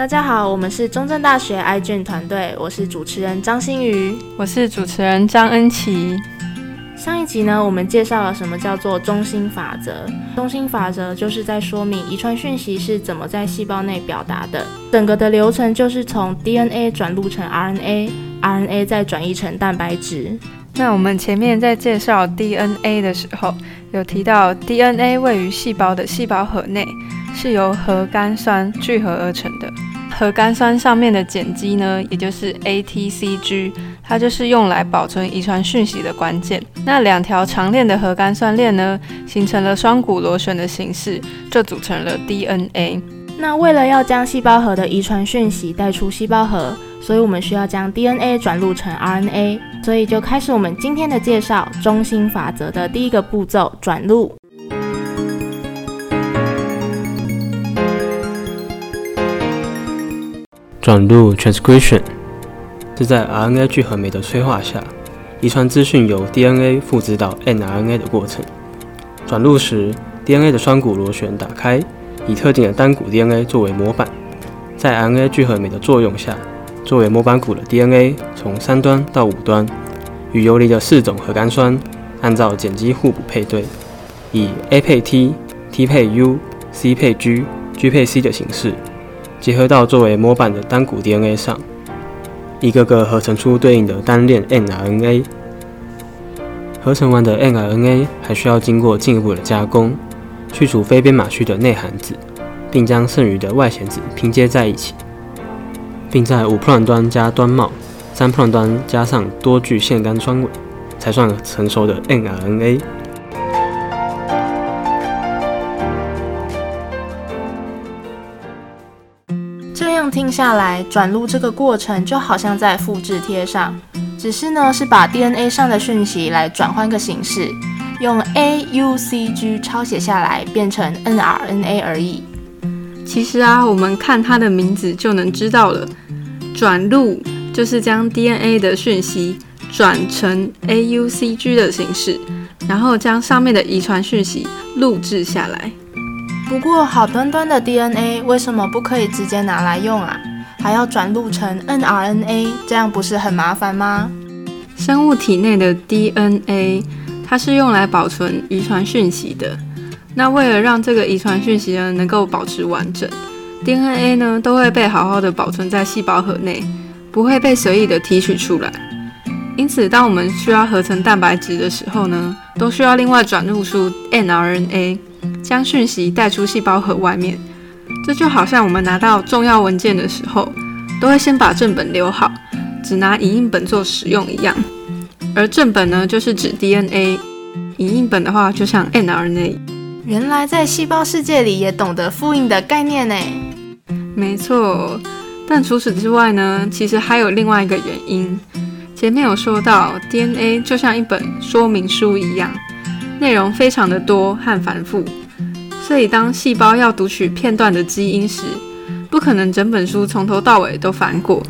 大家好，我们是中正大学 iGEN 团队，我是主持人张馨予，我是主持人张恩琪。上一集呢，我们介绍了什么叫做中心法则。中心法则就是在说明遗传讯息是怎么在细胞内表达的。整个的流程就是从 DNA 转录成 RNA，RNA 再转译成蛋白质。那我们前面在介绍 DNA 的时候，有提到 DNA 位于细胞的细胞核内，是由核苷酸聚合而成的。核苷酸上面的碱基呢，也就是 ATCG，它就是用来保存遗传讯息的关键。那两条长链的核苷酸链呢，形成了双股螺旋的形式，就组成了 DNA。那为了要将细胞核的遗传讯息带出细胞核，所以我们需要将 DNA 转录成 RNA。所以就开始我们今天的介绍，中心法则的第一个步骤，转录。转录 （transcription） 是在 RNA 聚合酶的催化下，遗传资讯由 DNA 复制到 mRNA 的过程。转录时，DNA 的双股螺旋打开，以特定的单股 DNA 作为模板，在 RNA 聚合酶的作用下，作为模板股的 DNA 从三端到五端，与游离的四种核苷酸按照碱基互补配对，以 A 配 T、T 配 U、C 配 G、G 配 C 的形式。结合到作为模板的单股 DNA 上，一个个合成出对应的单链 mRNA。合成完的 mRNA 还需要经过进一步的加工，去除非编码区的内含子，并将剩余的外显子拼接在一起，并在五 prime 端加端帽，三 prime 端加上多聚腺苷酸尾，才算成熟的 mRNA。这样听下来，转录这个过程就好像在复制贴上，只是呢是把 DNA 上的讯息来转换个形式，用 AUCG 抄写下来变成 nRNA 而已。其实啊，我们看它的名字就能知道了，转录就是将 DNA 的讯息转成 AUCG 的形式，然后将上面的遗传讯息录制下来。不过，好端端的 DNA 为什么不可以直接拿来用啊？还要转录成 nRNA，这样不是很麻烦吗？生物体内的 DNA，它是用来保存遗传讯息的。那为了让这个遗传讯息呢能够保持完整，DNA 呢都会被好好的保存在细胞核内，不会被随意的提取出来。因此，当我们需要合成蛋白质的时候呢，都需要另外转入出 nRNA。将讯息带出细胞核外面，这就好像我们拿到重要文件的时候，都会先把正本留好，只拿影印本做使用一样。而正本呢，就是指 DNA；影印本的话，就像 mRNA。原来在细胞世界里也懂得复印的概念呢。没错，但除此之外呢，其实还有另外一个原因。前面有说到，DNA 就像一本说明书一样。内容非常的多和繁复，所以当细胞要读取片段的基因时，不可能整本书从头到尾都翻过。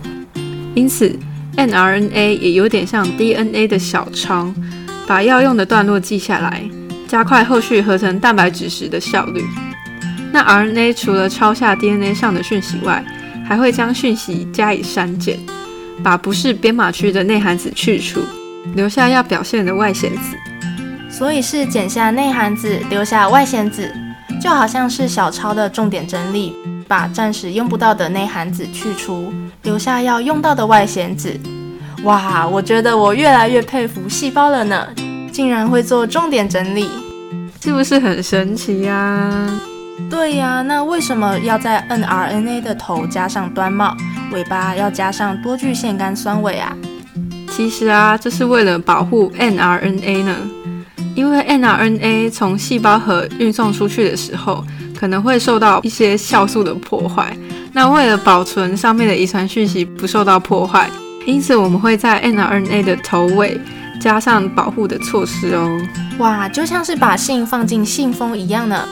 因此，mRNA 也有点像 DNA 的小抄，把要用的段落记下来，加快后续合成蛋白质时的效率。那 RNA 除了抄下 DNA 上的讯息外，还会将讯息加以删减，把不是编码区的内含子去除，留下要表现的外显子。所以是剪下内含子，留下外显子，就好像是小抄的重点整理，把暂时用不到的内含子去除，留下要用到的外显子。哇，我觉得我越来越佩服细胞了呢，竟然会做重点整理，是不是很神奇呀？对呀，那为什么要在 nRNA 的头加上端帽，尾巴要加上多聚腺苷酸尾啊？其实啊，这是为了保护 nRNA 呢。因为 mRNA 从细胞核运送出去的时候，可能会受到一些酵素的破坏。那为了保存上面的遗传讯息不受到破坏，因此我们会在 mRNA 的头尾加上保护的措施哦。哇，就像是把信放进信封一样呢。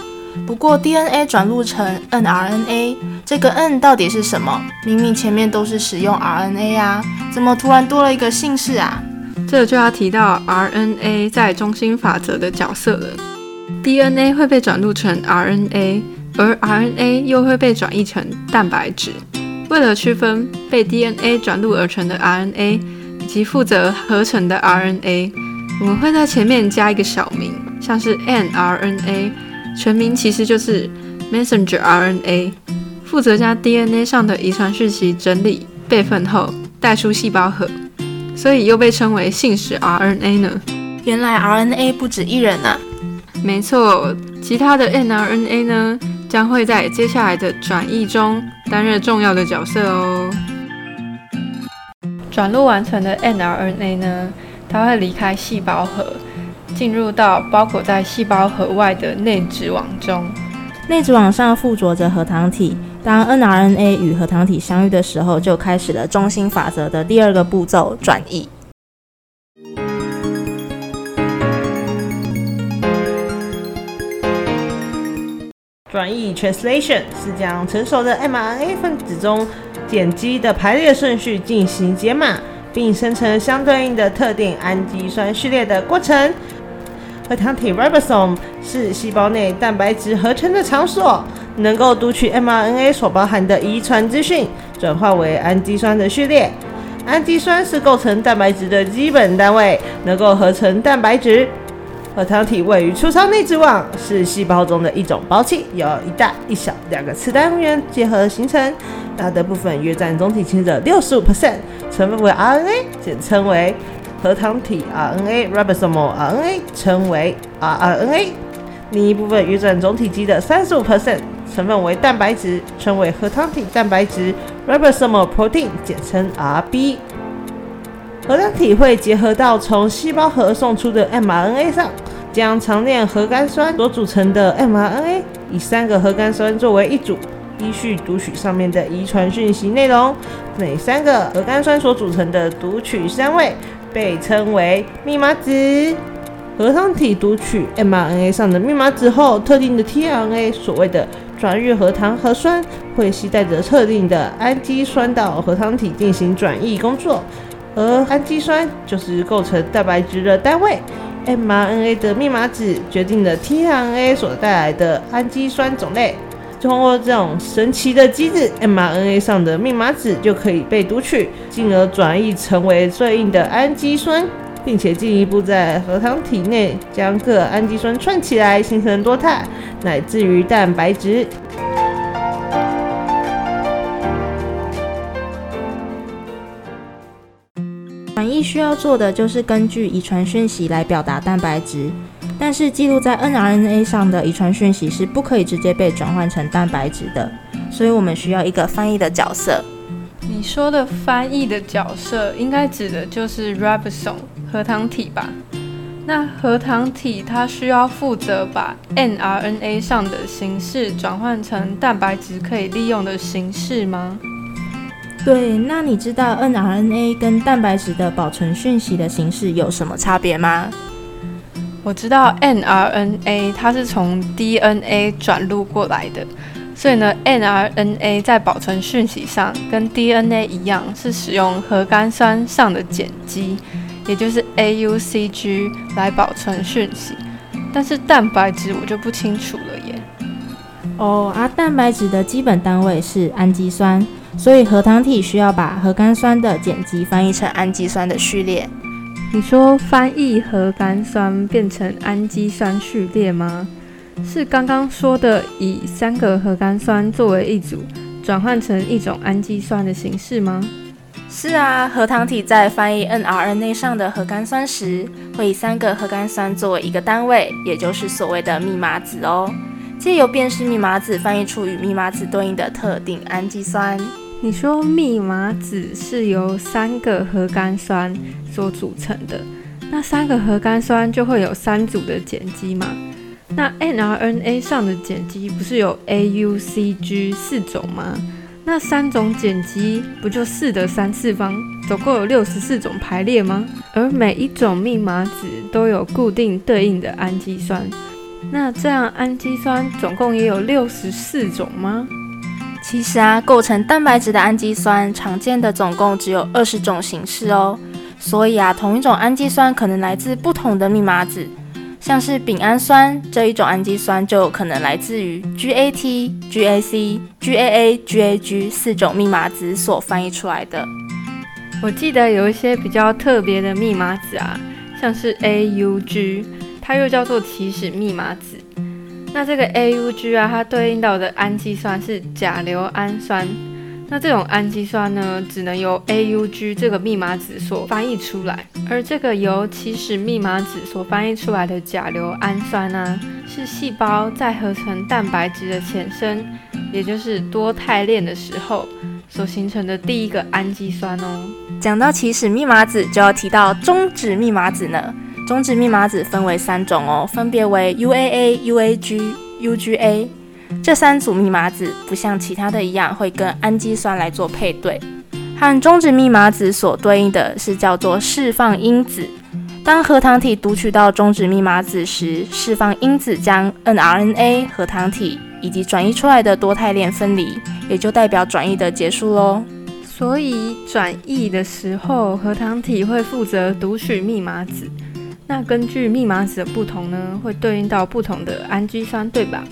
不过 DNA 转录成 nRNA，这个 N 到底是什么？明明前面都是使用 RNA 啊，怎么突然多了一个姓氏啊？这就要提到 RNA 在中心法则的角色了。DNA 会被转录成 RNA，而 RNA 又会被转译成蛋白质。为了区分被 DNA 转录而成的 RNA 以及负责合成的 RNA，我们会在前面加一个小名，像是 mRNA，全名其实就是 Messenger RNA，负责将 DNA 上的遗传讯息整理备份后带出细胞核，所以又被称为信使 RNA 呢。原来 RNA 不止一人啊！没错，其他的 mRNA 呢，将会在接下来的转译中担任重要的角色哦。转录完成的 mRNA 呢，它会离开细胞核，进入到包裹在细胞核外的内质网中。内质网上附着着核糖体，当 mRNA 与核糖体相遇的时候，就开始了中心法则的第二个步骤——转译。转译 （translation） 是将成熟的 mRNA 分子中碱基的排列顺序进行解码，并生成相对应的特定氨基酸序列的过程。核糖体 ribosome 是细胞内蛋白质合成的场所，能够读取 mRNA 所包含的遗传资讯，转化为氨基酸的序列。氨基酸是构成蛋白质的基本单位，能够合成蛋白质。核糖体位于粗糙内质网，是细胞中的一种胞器，由一大一小两个次单元结合形成。大的部分约占总体积的六十五 percent，成分为 RNA，简称为核糖体 RNA（ribosomal RNA），称为 rRNA。另一部分约占总体积的三十五 percent，成分为蛋白质，称为核糖体蛋白质 （ribosomal protein），简称 rB。核糖体会结合到从细胞核送出的 mRNA 上。将长链核苷酸所组成的 mRNA 以三个核苷酸作为一组，依序读取上面的遗传讯息内容。每三个核苷酸所组成的读取三位被称为密码子。核糖体读取 mRNA 上的密码子后，特定的 tRNA 所谓的转运核糖核酸会携带着特定的氨基酸到核糖体进行转译工作，而氨基酸就是构成蛋白质的单位。mRNA 的密码子决定了 tRNA 所带来的氨基酸种类。通过这种神奇的机制，mRNA 上的密码子就可以被读取，进而转译成为对应的氨基酸，并且进一步在核糖体内将各氨基酸串起来，形成多肽，乃至于蛋白质。转译需要做的就是根据遗传讯息来表达蛋白质，但是记录在 mRNA 上的遗传讯息是不可以直接被转换成蛋白质的，所以我们需要一个翻译的角色。你说的翻译的角色，应该指的就是 ribosome 核糖体吧？那核糖体它需要负责把 mRNA 上的形式转换成蛋白质可以利用的形式吗？对，那你知道 mRNA 跟蛋白质的保存讯息的形式有什么差别吗？我知道 mRNA 它是从 DNA 转录过来的，所以呢，mRNA 在保存讯息上跟 DNA 一样，是使用核苷酸上的碱基，也就是 AUCG 来保存讯息。但是蛋白质我就不清楚了耶。哦，而蛋白质的基本单位是氨基酸。所以核糖体需要把核苷酸的碱基翻译成氨基酸的序列。你说翻译核苷酸变成氨基酸序列吗？是刚刚说的以三个核苷酸作为一组，转换成一种氨基酸的形式吗？是啊，核糖体在翻译 mRNA 上的核苷酸时，会以三个核苷酸作为一个单位，也就是所谓的密码子哦。借由辨识密码子，翻译出与密码子对应的特定氨基酸。你说密码子是由三个核苷酸所组成的，那三个核苷酸就会有三组的碱基嘛？那 mRNA 上的碱基不是有 AUCG 四种吗？那三种碱基不就四的三次方，总共有六十四种排列吗？而每一种密码子都有固定对应的氨基酸，那这样氨基酸总共也有六十四种吗？其实啊，构成蛋白质的氨基酸常见的总共只有二十种形式哦。所以啊，同一种氨基酸可能来自不同的密码子。像是丙氨酸这一种氨基酸就有可能来自于 GAT、GAC、GAA、GAG 四种密码子所翻译出来的。我记得有一些比较特别的密码子啊，像是 AUG，它又叫做起始密码子。那这个 AUG 啊，它对应到的氨基酸是甲硫氨酸。那这种氨基酸呢，只能由 AUG 这个密码子所翻译出来，而这个由起始密码子所翻译出来的甲硫氨酸呢，是细胞在合成蛋白质的前身，也就是多肽链的时候所形成的第一个氨基酸哦。讲到起始密码子，就要提到终止密码子呢。终止密码子分为三种哦，分别为 UAA、UAG、UGA。这三组密码子不像其他的一样会跟氨基酸来做配对，和终止密码子所对应的是叫做释放因子。当核糖体读取到终止密码子时，释放因子将 nRNA 核糖体以及转移出来的多肽链分离，也就代表转移的结束喽。所以转译的时候，核糖体会负责读取密码子。那根据密码子的不同呢，会对应到不同的氨基酸，对吧？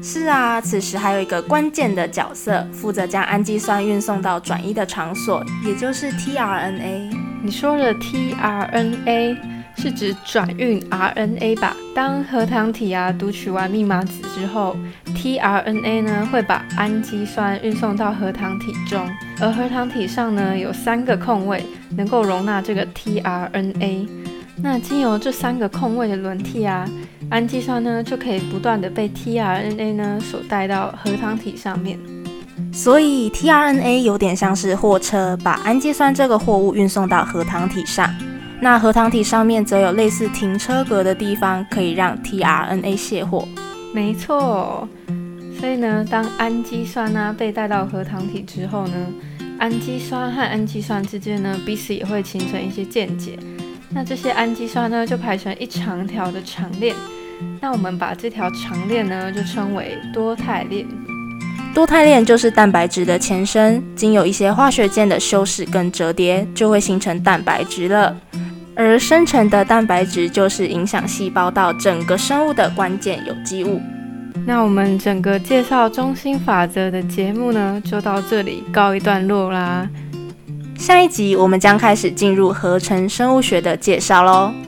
是啊，此时还有一个关键的角色，负责将氨基酸运送到转移的场所，也就是 tRNA。你说的 tRNA 是指转运 RNA 吧？当核糖体啊读取完密码子之后，tRNA 呢会把氨基酸运送到核糖体中，而核糖体上呢有三个空位，能够容纳这个 tRNA。那经由这三个空位的轮替啊。氨基酸呢就可以不断的被 tRNA 呢所带到核糖体上面，所以 tRNA 有点像是货车，把氨基酸这个货物运送到核糖体上。那核糖体上面则有类似停车格的地方，可以让 tRNA 卸货。没错，所以呢，当氨基酸呢被带到核糖体之后呢，氨基酸和氨基酸之间呢彼此也会形成一些键结。那这些氨基酸呢就排成一长条的长链。那我们把这条长链呢，就称为多肽链。多肽链就是蛋白质的前身，经有一些化学键的修饰跟折叠，就会形成蛋白质了。而生成的蛋白质就是影响细胞到整个生物的关键有机物。那我们整个介绍中心法则的节目呢，就到这里告一段落啦。下一集我们将开始进入合成生物学的介绍喽。